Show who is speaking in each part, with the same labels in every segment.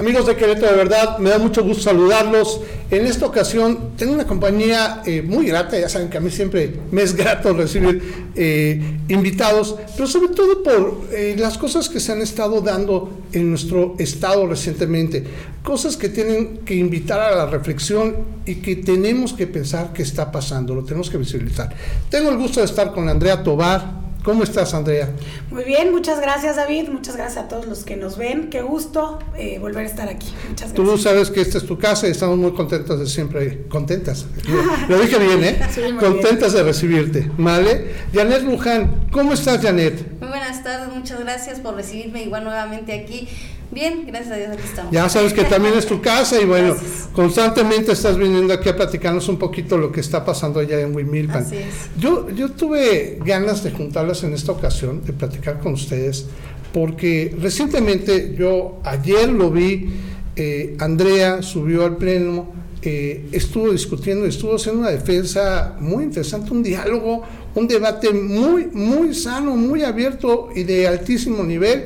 Speaker 1: Amigos de Querétaro, de verdad, me da mucho gusto saludarlos. En esta ocasión tengo una compañía eh, muy grata, ya saben que a mí siempre me es grato recibir eh, invitados, pero sobre todo por eh, las cosas que se han estado dando en nuestro estado recientemente, cosas que tienen que invitar a la reflexión y que tenemos que pensar qué está pasando, lo tenemos que visibilizar. Tengo el gusto de estar con Andrea Tobar, ¿Cómo estás, Andrea?
Speaker 2: Muy bien, muchas gracias, David. Muchas gracias a todos los que nos ven. Qué gusto eh, volver a estar aquí. Muchas
Speaker 1: gracias. Tú sabes que esta es tu casa y estamos muy contentos de siempre. Contentas. Lo dije bien, ¿eh? contentas de recibirte. ¿Vale? Janet Luján, ¿cómo estás, Janet?
Speaker 3: Muy buenas tardes, muchas gracias por recibirme igual nuevamente aquí. Bien, gracias a Dios, aquí estamos.
Speaker 1: Ya sabes que también es tu casa y bueno, constantemente estás viniendo aquí a platicarnos un poquito lo que está pasando allá en Wimilpan.
Speaker 3: Así es.
Speaker 1: Yo, yo tuve ganas de juntarlas en esta ocasión, de platicar con ustedes, porque recientemente yo ayer lo vi, eh, Andrea subió al pleno, eh, estuvo discutiendo, estuvo haciendo una defensa muy interesante, un diálogo, un debate muy, muy sano, muy abierto y de altísimo nivel.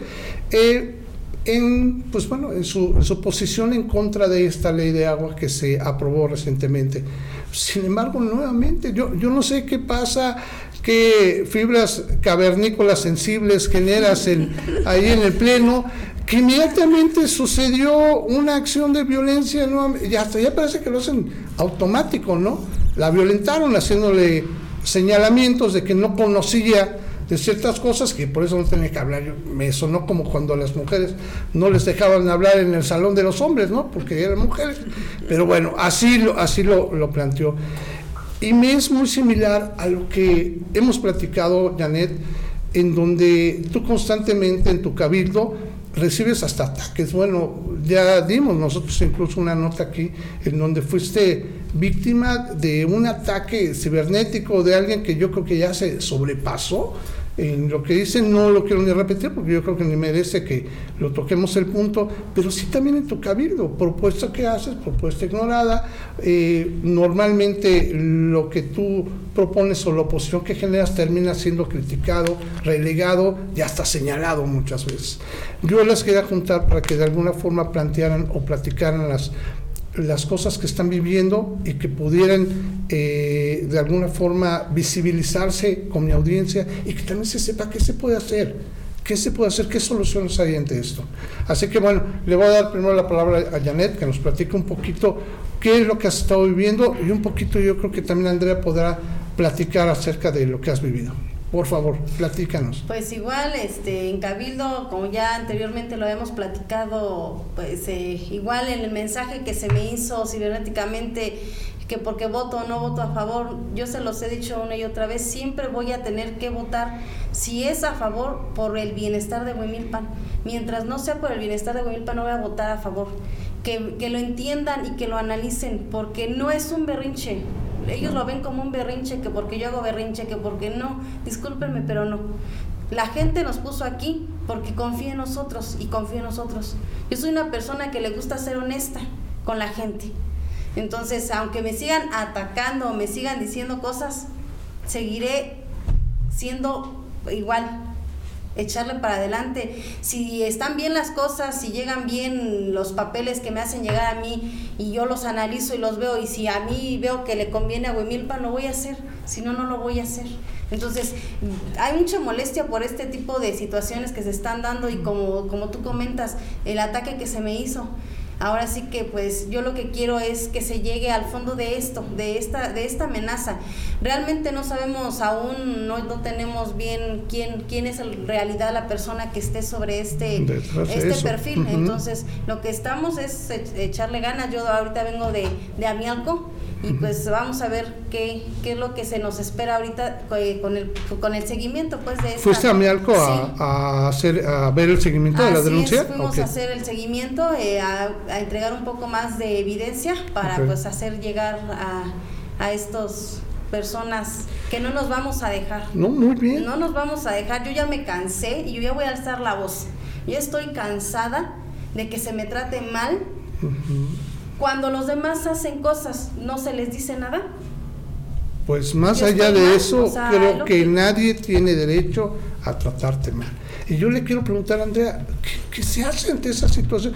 Speaker 1: Eh, en, pues bueno, en su, posición en contra de esta ley de agua que se aprobó recientemente. Sin embargo, nuevamente, yo, yo no sé qué pasa, qué fibras cavernícolas sensibles generas ahí en el Pleno, que inmediatamente sucedió una acción de violencia, y hasta ya parece que lo hacen automático, ¿no? La violentaron haciéndole señalamientos de que no conocía de ciertas cosas que por eso no tenía que hablar. Me sonó como cuando las mujeres no les dejaban hablar en el salón de los hombres, ¿no? Porque eran mujeres. Pero bueno, así lo, así lo, lo planteó. Y me es muy similar a lo que hemos platicado, Janet, en donde tú constantemente en tu cabildo recibes hasta ataques. Bueno, ya dimos nosotros incluso una nota aquí en donde fuiste víctima de un ataque cibernético de alguien que yo creo que ya se sobrepasó en lo que dice no lo quiero ni repetir porque yo creo que ni merece que lo toquemos el punto, pero sí también en tu cabildo, propuesta que haces, propuesta ignorada, eh, normalmente lo que tú propones o la oposición que generas termina siendo criticado, relegado y hasta señalado muchas veces. Yo las quería juntar para que de alguna forma plantearan o platicaran las las cosas que están viviendo y que pudieran eh, de alguna forma visibilizarse con mi audiencia y que también se sepa qué se puede hacer, qué se puede hacer, qué soluciones hay ante esto. Así que bueno, le voy a dar primero la palabra a Janet, que nos platique un poquito qué es lo que has estado viviendo y un poquito yo creo que también Andrea podrá platicar acerca de lo que has vivido. Por favor, platícanos.
Speaker 3: Pues igual, este, en Cabildo, como ya anteriormente lo habíamos platicado, pues eh, igual en el mensaje que se me hizo cibernéticamente, que porque voto o no voto a favor, yo se los he dicho una y otra vez, siempre voy a tener que votar si es a favor por el bienestar de Huimilpan. Mientras no sea por el bienestar de Huimilpan, no voy a votar a favor. Que, que lo entiendan y que lo analicen, porque no es un berrinche, ellos lo ven como un berrinche, que porque yo hago berrinche, que porque no, discúlpenme, pero no. La gente nos puso aquí porque confía en nosotros y confía en nosotros. Yo soy una persona que le gusta ser honesta con la gente. Entonces, aunque me sigan atacando o me sigan diciendo cosas, seguiré siendo igual, echarle para adelante. Si están bien las cosas, si llegan bien los papeles que me hacen llegar a mí y yo los analizo y los veo y si a mí veo que le conviene a Huimilpan, lo voy a hacer, si no, no lo voy a hacer. Entonces, hay mucha molestia por este tipo de situaciones que se están dando y como, como tú comentas, el ataque que se me hizo. Ahora sí que pues yo lo que quiero es que se llegue al fondo de esto, de esta, de esta amenaza. Realmente no sabemos aún, no, no tenemos bien quién, quién es en realidad la persona que esté sobre este, este perfil. Entonces, lo que estamos es echarle ganas. Yo ahorita vengo de, de Amialco y pues vamos a ver qué, qué es lo que se nos espera ahorita eh, con el, con el seguimiento pues de esta...
Speaker 1: ¿Fuiste a Mialco a, hacer, a ver el seguimiento de la denuncia?
Speaker 3: Es, fuimos a hacer el seguimiento, eh, a, entregar un poco más de evidencia para pues hacer llegar a, a estos personas que no nos vamos a dejar.
Speaker 1: No, muy bien.
Speaker 3: No nos vamos a dejar. Yo ya me cansé y yo ya voy a alzar la voz. Yo estoy cansada de que se me trate mal. Cuando los demás hacen cosas, ¿no se les dice nada?
Speaker 1: Pues más allá de eso, creo que, nadie tiene derecho a tratarte mal. Y yo le quiero preguntar a Andrea, ¿qué, se hace ante esa situación?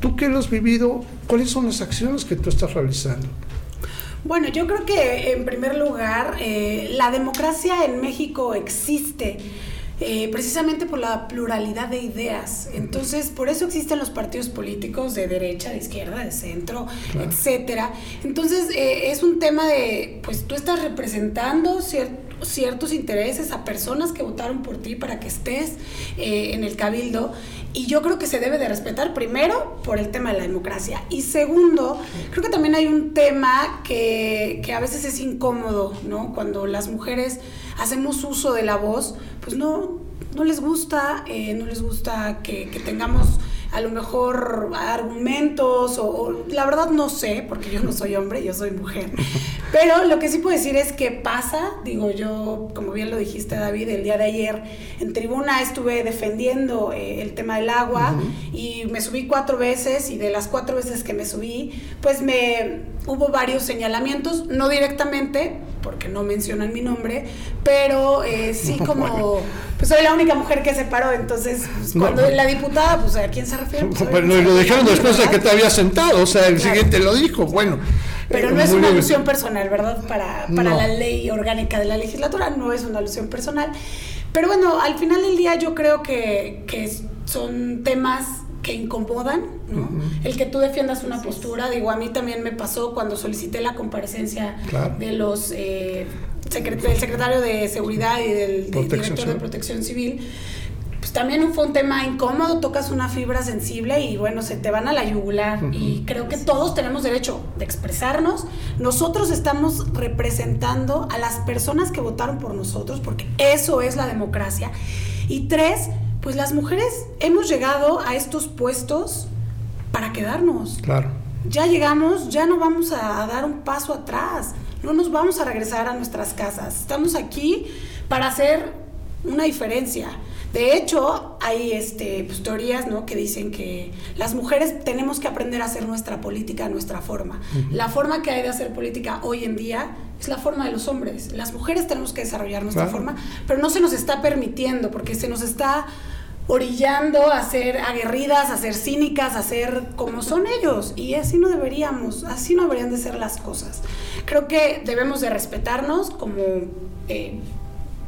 Speaker 1: tú que lo has vivido, ¿cuáles son las acciones que tú estás realizando?
Speaker 2: Bueno, yo creo que en primer lugar, eh, la democracia en México existe. Eh, precisamente por la pluralidad de ideas. Entonces, por eso existen los partidos políticos de derecha, de izquierda, de centro, etcétera. Entonces, eh, es un tema de, pues tú estás representando ciertos intereses a personas que votaron por ti para que estés en el cabildo y yo creo que se debe de respetar primero por el tema de la democracia. Y segundo, creo que también hay un tema que, que a veces es incómodo, ¿no? Cuando las mujeres hacemos uso de la voz, pues no, no les gusta, eh, no les gusta que, que tengamos a lo mejor argumentos o, la verdad no sé, porque yo no soy hombre, yo soy mujer. Pero lo que sí puedo decir es que pasa, digo yo, como bien lo dijiste David, el día de ayer en tribuna estuve defendiendo eh, el tema del agua y me subí cuatro veces y de las cuatro veces que me subí, pues me hubo varios señalamientos, no directamente, porque no mencionan mi nombre, pero eh, sí como, pues soy la única mujer que se paró, entonces pues, cuando la diputada, pues a quién se refiere. Pues,
Speaker 1: lo dijeron después de que te había sentado, o sea, el siguiente lo dijo, bueno.
Speaker 2: Pero no es una alusión personal, ¿verdad? Para, para la ley orgánica de la legislatura, no es una alusión personal. Pero bueno, al final del día yo creo que, que son temas que incomodan, ¿no? El que tú defiendas una postura, digo, a mí también me pasó cuando solicité la comparecencia de los eh, del secretario de Seguridad y del, director de Protección Civil, pues también fue un tema incómodo, tocas una fibra sensible y bueno, se te van a la yugular. Y creo que todos tenemos derecho de expresarnos. Nosotros estamos representando a las personas que votaron por nosotros, porque eso es la democracia. Y tres, pues las mujeres hemos llegado a estos puestos para quedarnos.
Speaker 1: Claro.
Speaker 2: Ya llegamos, ya no vamos a, dar un paso atrás, no nos vamos a regresar a nuestras casas. Estamos aquí para hacer una diferencia. De hecho, hay este, pues, teorías ¿no? que dicen que las mujeres tenemos que aprender a hacer nuestra política a nuestra forma. La forma que hay de hacer política hoy en día es la forma de los hombres. Las mujeres tenemos que desarrollar nuestra forma, pero no se nos está permitiendo porque se nos está orillando a ser aguerridas, a ser cínicas, a ser como son ellos. Y así no deberíamos, así no deberían de ser las cosas. Creo que debemos de respetarnos como... Eh,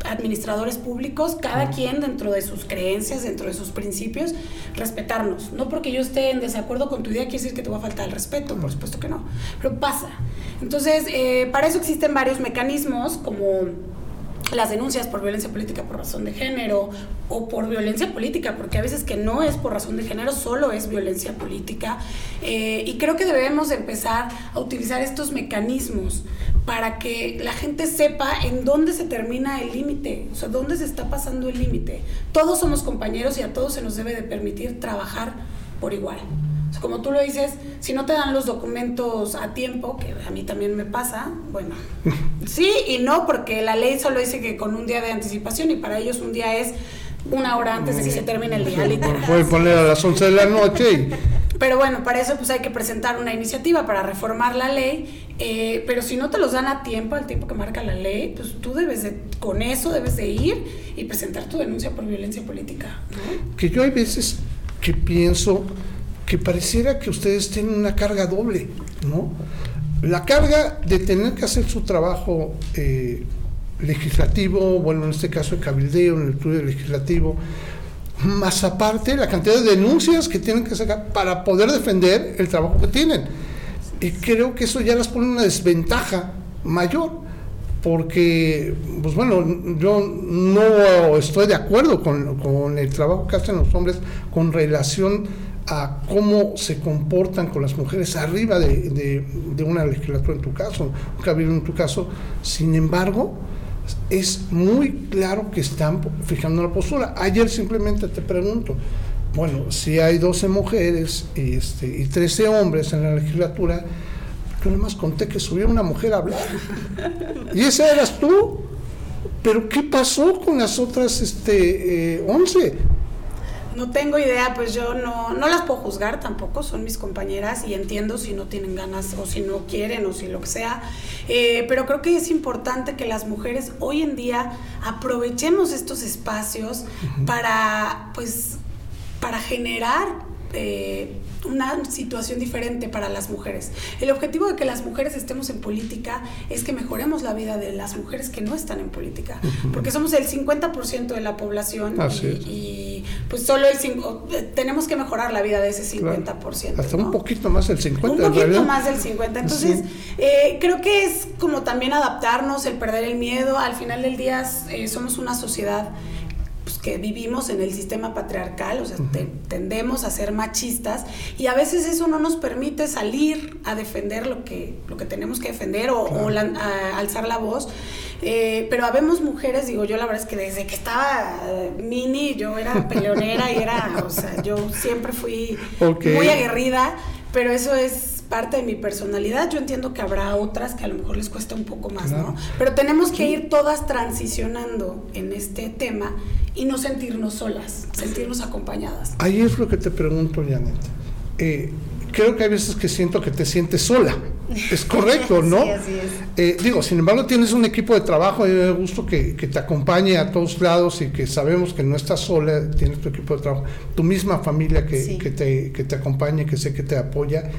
Speaker 2: administradores públicos, cada quien dentro de sus creencias, dentro de sus principios, respetarnos. No porque yo esté en desacuerdo con tu idea quiere decir que te va a faltar el respeto, por supuesto que no, pero pasa. Entonces, eh, para eso existen varios mecanismos como las denuncias por violencia política por razón de género o por violencia política, porque a veces que no es por razón de género, solo es violencia política. Eh, y creo que debemos empezar a utilizar estos mecanismos para que la gente sepa en dónde se termina el límite, o sea, dónde se está pasando el límite. Todos somos compañeros y a todos se nos debe de permitir trabajar por igual como tú lo dices, si no te dan los documentos a tiempo, que a mí también me pasa, bueno, sí y no, porque la ley solo dice que con un día de anticipación y para ellos un día es una hora antes de que se termine el día, literal.
Speaker 1: Pueden poner a las 11 de la noche.
Speaker 2: Pero bueno, para eso pues hay que presentar una iniciativa para reformar la ley, eh, pero si no te los dan a tiempo, al tiempo que marca la ley, pues tú debes de, con eso debes de ir y presentar tu denuncia por violencia política.
Speaker 1: Que yo hay veces que pienso que pareciera que ustedes tienen una carga doble, ¿no? La carga de tener que hacer su trabajo eh, legislativo, bueno, en este caso el cabildeo, en el estudio legislativo, más aparte la cantidad de denuncias que tienen que sacar para poder defender el trabajo que tienen. Y creo que eso ya las pone una desventaja mayor, porque, pues bueno, yo no estoy de acuerdo con, con el trabajo que hacen los hombres con relación a cómo se comportan con las mujeres arriba de, una legislatura en tu caso, un cabildo en tu caso. Sin embargo, es muy claro que están fijando la postura. Ayer simplemente te pregunto, bueno, si hay 12 mujeres y, este, y 13 hombres en la legislatura, yo nada conté que subió una mujer a hablar. Y esa eras tú. Pero ¿qué pasó con las otras este, eh, 11?
Speaker 2: No tengo idea, pues yo no, no las puedo juzgar tampoco, son mis compañeras y entiendo si no tienen ganas o si no quieren o si lo que sea, eh, pero creo que es importante que las mujeres hoy en día aprovechemos estos espacios para, pues, para generar eh, una situación diferente para las mujeres. El objetivo de que las mujeres estemos en política es que mejoremos la vida de las mujeres que no están en política, porque somos el 50% de la población y, pues solo el tenemos que mejorar la vida de ese 50%.
Speaker 1: Hasta un poquito más del 50%. Un
Speaker 2: poquito más del 50%. Entonces, eh, creo que es como también adaptarnos, el perder el miedo. Al final del día eh, somos una sociedad pues, que vivimos en el sistema patriarcal, o sea, tendemos a ser machistas y a veces eso no nos permite salir a defender lo que, lo que tenemos que defender o, alzar la voz. Eh, pero habemos mujeres, digo yo la verdad es que desde que estaba mini yo era peleonera y era, o sea, yo siempre fui muy aguerrida, pero eso es parte de mi personalidad. Yo entiendo que habrá otras que a lo mejor les cuesta un poco más, ¿no? Pero tenemos que ir todas transicionando en este tema y no sentirnos solas, sentirnos acompañadas.
Speaker 1: Ahí es lo que te pregunto, Janet. Eh, creo que hay veces que siento que te sientes sola. Es correcto, ¿no?
Speaker 3: sí, así es.
Speaker 1: Eh, digo, sin embargo, tienes un equipo de trabajo y me gusto que, que, te acompañe a todos lados y que sabemos que no estás sola, tienes tu equipo de trabajo, tu misma familia que, que, te, que te acompañe, que sé que te apoya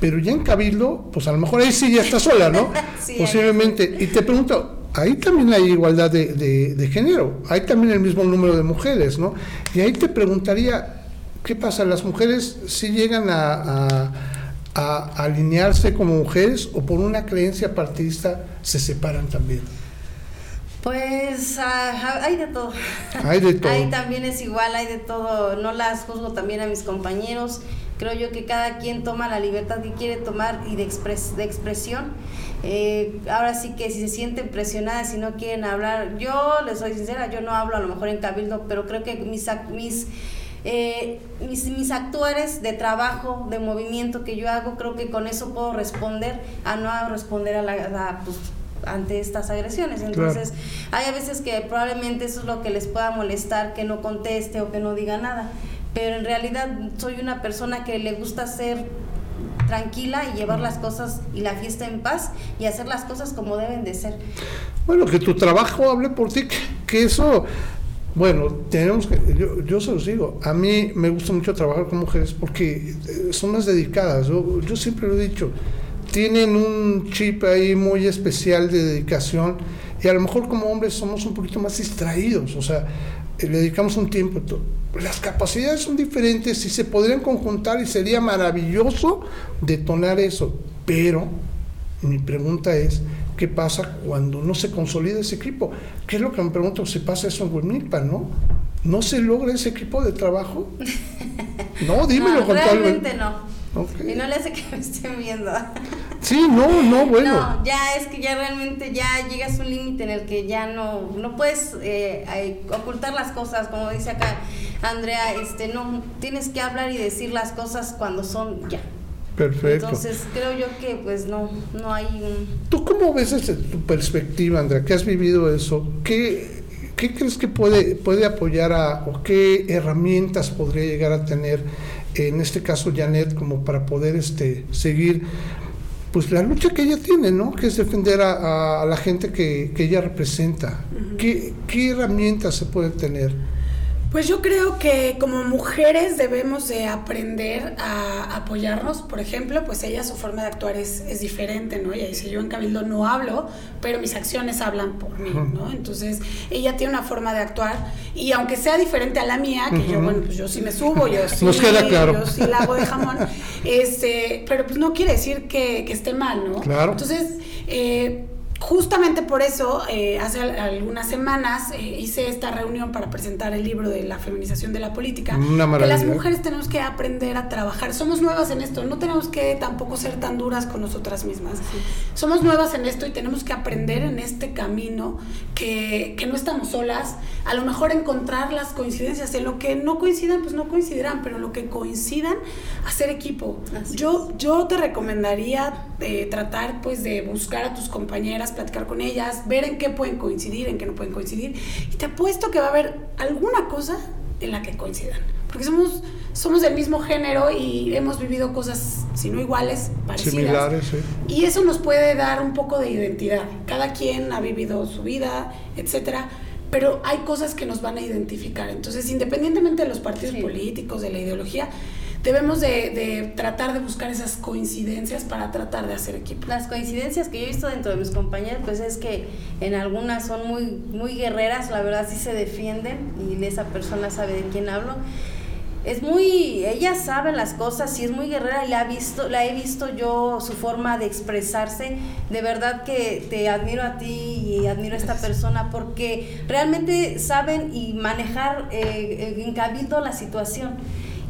Speaker 1: pero ya en Cabildo, pues a lo mejor ahí sí ya está sola, ¿no? Posiblemente. Y te pregunto, ahí también hay igualdad de, género, hay también el mismo número de mujeres, ¿no? Y ahí te preguntaría, ¿qué pasa? ¿Las mujeres sí llegan a, alinearse como mujeres o por una creencia partidista se separan también?
Speaker 3: Pues ah, hay de todo.
Speaker 1: Hay de todo.
Speaker 3: Ahí también es igual, hay de todo. No las juzgo también a mis compañeros Creo yo que cada quien toma la libertad que quiere tomar y de, de expresión. Eh, ahora sí que si se sienten presionadas, si no quieren hablar, yo les soy sincera, yo no hablo a lo mejor en cabildo, pero creo que mis, mis eh, mis, mis, actuares de trabajo, de movimiento que yo hago, creo que con eso puedo responder a no responder a la, pues, ante estas agresiones. Entonces, hay a veces que probablemente eso es lo que les pueda molestar, que no conteste o que no diga nada pero en realidad soy una persona que le gusta ser tranquila y llevar las cosas y la fiesta en paz y hacer las cosas como deben de ser.
Speaker 1: Bueno, que tu trabajo hable por ti, que, eso, bueno, tenemos que, yo, yo se los digo, a mí me gusta mucho trabajar con mujeres porque eh, son más dedicadas, yo, yo siempre lo he dicho, tienen un chip ahí muy especial de dedicación y a lo mejor como hombres somos un poquito más distraídos, o sea, le dedicamos un tiempo. Las capacidades son diferentes y se podrían conjuntar y sería maravilloso detonar eso. Pero mi pregunta es, ¿qué pasa cuando no se consolida ese equipo? ¿Qué es lo que me pregunto si pasa eso en Huimilpa, no? ¿No se logra ese equipo de trabajo? No, dímelo
Speaker 3: con Realmente no. Y no le hace que me estén viendo.
Speaker 1: Sí, no, no, bueno.
Speaker 3: No, ya es que ya realmente ya llegas a un límite en el que ya no, no puedes eh, ocultar las cosas, como dice acá Andrea, este, no, tienes que hablar y decir las cosas cuando son ya.
Speaker 1: Perfecto.
Speaker 3: Entonces creo yo que pues no, no hay un...
Speaker 1: ¿Tú cómo ves desde tu perspectiva, Andrea, que has vivido eso? ¿Qué, qué crees que puede, puede apoyar a, o qué herramientas podría llegar a tener en este caso Janet, como para poder este, seguir pues la lucha que ella tiene, ¿no? Que es defender a, la gente que, ella representa. ¿Qué, ¿Qué herramientas se pueden tener?
Speaker 2: Pues yo creo que como mujeres debemos de aprender a apoyarnos. Por ejemplo, pues ella su forma de actuar es, es diferente, ¿no? Ella dice, yo en Cabildo no hablo, pero mis acciones hablan por mí, ¿no? Entonces, ella tiene una forma de actuar y aunque sea diferente a la mía, que yo, bueno, pues yo sí me subo, yo sí, yo sí la hago de jamón, este, pero pues no quiere decir que, que esté mal, ¿no?
Speaker 1: Claro.
Speaker 2: Entonces, eh, Justamente por eso, eh, hace algunas semanas eh, hice esta reunión para presentar el libro de la feminización de la política. que las mujeres tenemos que aprender a trabajar. Somos nuevas en esto, no tenemos que tampoco ser tan duras con nosotras mismas. Somos nuevas en esto y tenemos que aprender en este camino que, que, no estamos solas. A lo mejor encontrar las coincidencias. En lo que no coincidan, pues no coincidirán, pero en lo que coincidan, hacer equipo. yo, yo te recomendaría eh, tratar pues de buscar a tus compañeras platicar con ellas, ver en qué pueden coincidir, en qué no pueden coincidir. Y te apuesto que va a haber alguna cosa en la que coincidan. Porque somos, somos del mismo género y hemos vivido cosas, si no iguales, parecidas.
Speaker 1: Similares, sí.
Speaker 2: Y eso nos puede dar un poco de identidad. Cada quien ha vivido su vida, etcétera pero hay cosas que nos van a identificar. Entonces, independientemente de los partidos políticos, de la ideología, debemos de, tratar de buscar esas coincidencias para tratar de hacer equipo.
Speaker 3: Las coincidencias que yo he visto dentro de mis compañeros, pues es que en algunas son muy, muy guerreras, la verdad sí se defienden y esa persona sabe de quién hablo es muy, ella sabe las cosas y es muy guerrera y la, ha visto, la he visto yo su forma de expresarse. De verdad que te admiro a ti y admiro a esta persona porque realmente saben y manejar eh, en cabildo la situación.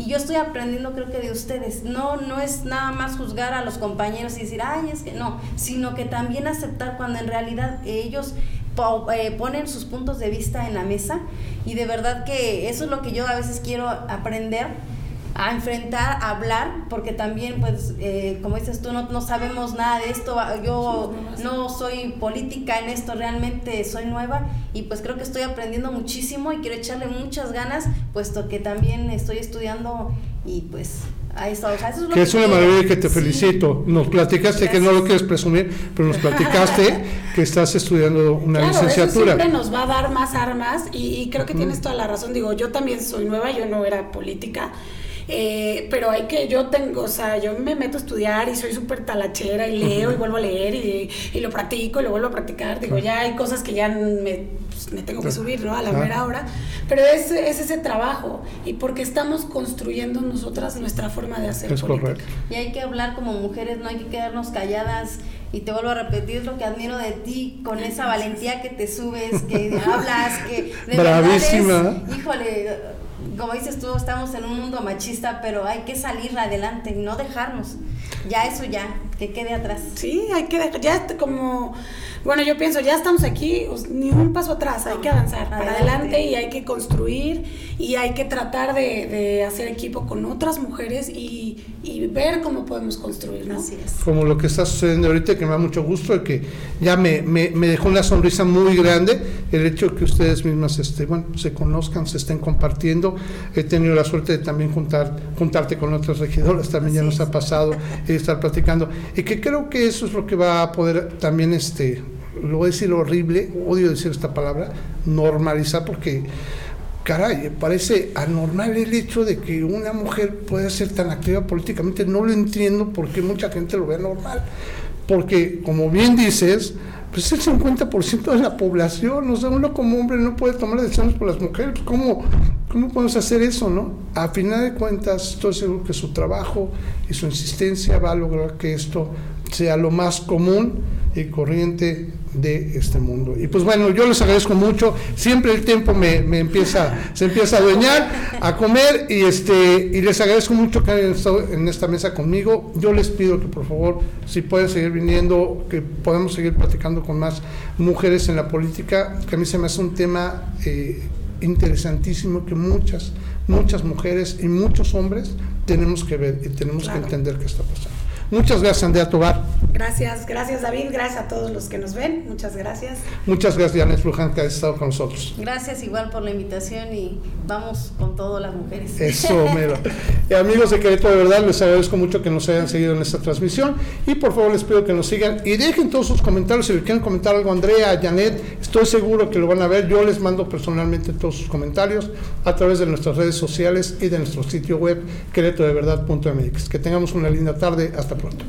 Speaker 3: Y yo estoy aprendiendo creo que de ustedes. No, no es nada más juzgar a los compañeros y decir, ay, es que no, sino que también aceptar cuando en realidad ellos eh, ponen sus puntos de vista en la mesa y de verdad que eso es lo que yo a veces quiero aprender a enfrentar, a hablar, porque también, pues, eh, como dices tú, no, no, sabemos nada de esto, yo no soy política en esto, realmente soy nueva y pues creo que estoy aprendiendo muchísimo y quiero echarle muchas ganas, puesto que también estoy estudiando y pues
Speaker 1: que, es una maravilla que te felicito. Nos platicaste que no lo quieres presumir, pero nos platicaste que estás estudiando una licenciatura.
Speaker 2: siempre nos va a dar más armas y, creo que tienes toda la razón. Digo, yo también soy nueva, yo no era política. Eh, pero hay que, yo tengo, o sea, yo me meto a estudiar y soy súper talachera y leo y vuelvo a leer y, y, lo practico y lo vuelvo a practicar. Digo, ya hay cosas que ya me pues, me tengo que subir, ¿no? A la mera hora. Pero es, es, ese trabajo y porque estamos construyendo nosotras nuestra forma de hacer es política. Correcto.
Speaker 3: Y hay que hablar como mujeres, no hay que quedarnos calladas. Y te vuelvo a repetir lo que admiro de ti, con esa valentía que te subes, que hablas, que de
Speaker 1: Bravísima.
Speaker 3: Verdad es, híjole, como dices tú, estamos en un mundo machista, pero hay que salir adelante y no dejarnos. Ya eso ya, que quede atrás.
Speaker 2: Sí, hay que dejar, ya como bueno, yo pienso, ya estamos aquí, ni un paso atrás, hay que avanzar para adelante y hay que construir y hay que tratar de, hacer equipo con otras mujeres y, ver cómo podemos construir, ¿no? Así
Speaker 1: es. Como lo que está sucediendo ahorita, que me da mucho gusto, y que ya me, me, me, dejó una sonrisa muy grande, el hecho de que ustedes mismas este, bueno, se conozcan, se estén compartiendo. He tenido la suerte de también juntar, juntarte con otras regidoras, también ya nos ha pasado estar platicando, y que creo que eso es lo que va a poder también este lo voy a decir horrible, odio decir esta palabra, normalizar porque, caray, parece anormal el hecho de que una mujer pueda ser tan activa políticamente. No lo entiendo porque mucha gente lo ve normal. Porque, como bien dices, pues el 50% de la población, o sea, uno como hombre no puede tomar decisiones por las mujeres. ¿Cómo, ¿Cómo podemos hacer eso, no? A final de cuentas, estoy seguro que su trabajo y su insistencia va a lograr que esto sea lo más común y corriente de este mundo. Y pues bueno, yo les agradezco mucho, siempre el tiempo me, empieza, se empieza a adueñar, a comer, y este, y les agradezco mucho que hayan estado en esta mesa conmigo. Yo les pido que por favor, si pueden seguir viniendo, que podamos seguir platicando con más mujeres en la política, que a mí se me hace un tema eh, interesantísimo que muchas, muchas mujeres y muchos hombres tenemos que ver y tenemos que entender qué está pasando. Muchas gracias, Andrea Tobar.
Speaker 2: Gracias, gracias, David. Gracias a todos los que nos ven. Muchas gracias.
Speaker 1: Muchas gracias, Janet Fluján, que ha estado con nosotros.
Speaker 3: Gracias igual por la invitación y vamos con todas las mujeres.
Speaker 1: Eso, mero. y amigos de Querétaro, de verdad, les agradezco mucho que nos hayan seguido en esta transmisión y por favor les pido que nos sigan y dejen todos sus comentarios. Si le quieren comentar algo a Andrea, a Janet, estoy seguro que lo van a ver. Yo les mando personalmente todos sus comentarios a través de nuestras redes sociales y de nuestro sitio web queretodeverdad.mx. Que tengamos una linda tarde. Hasta pronto.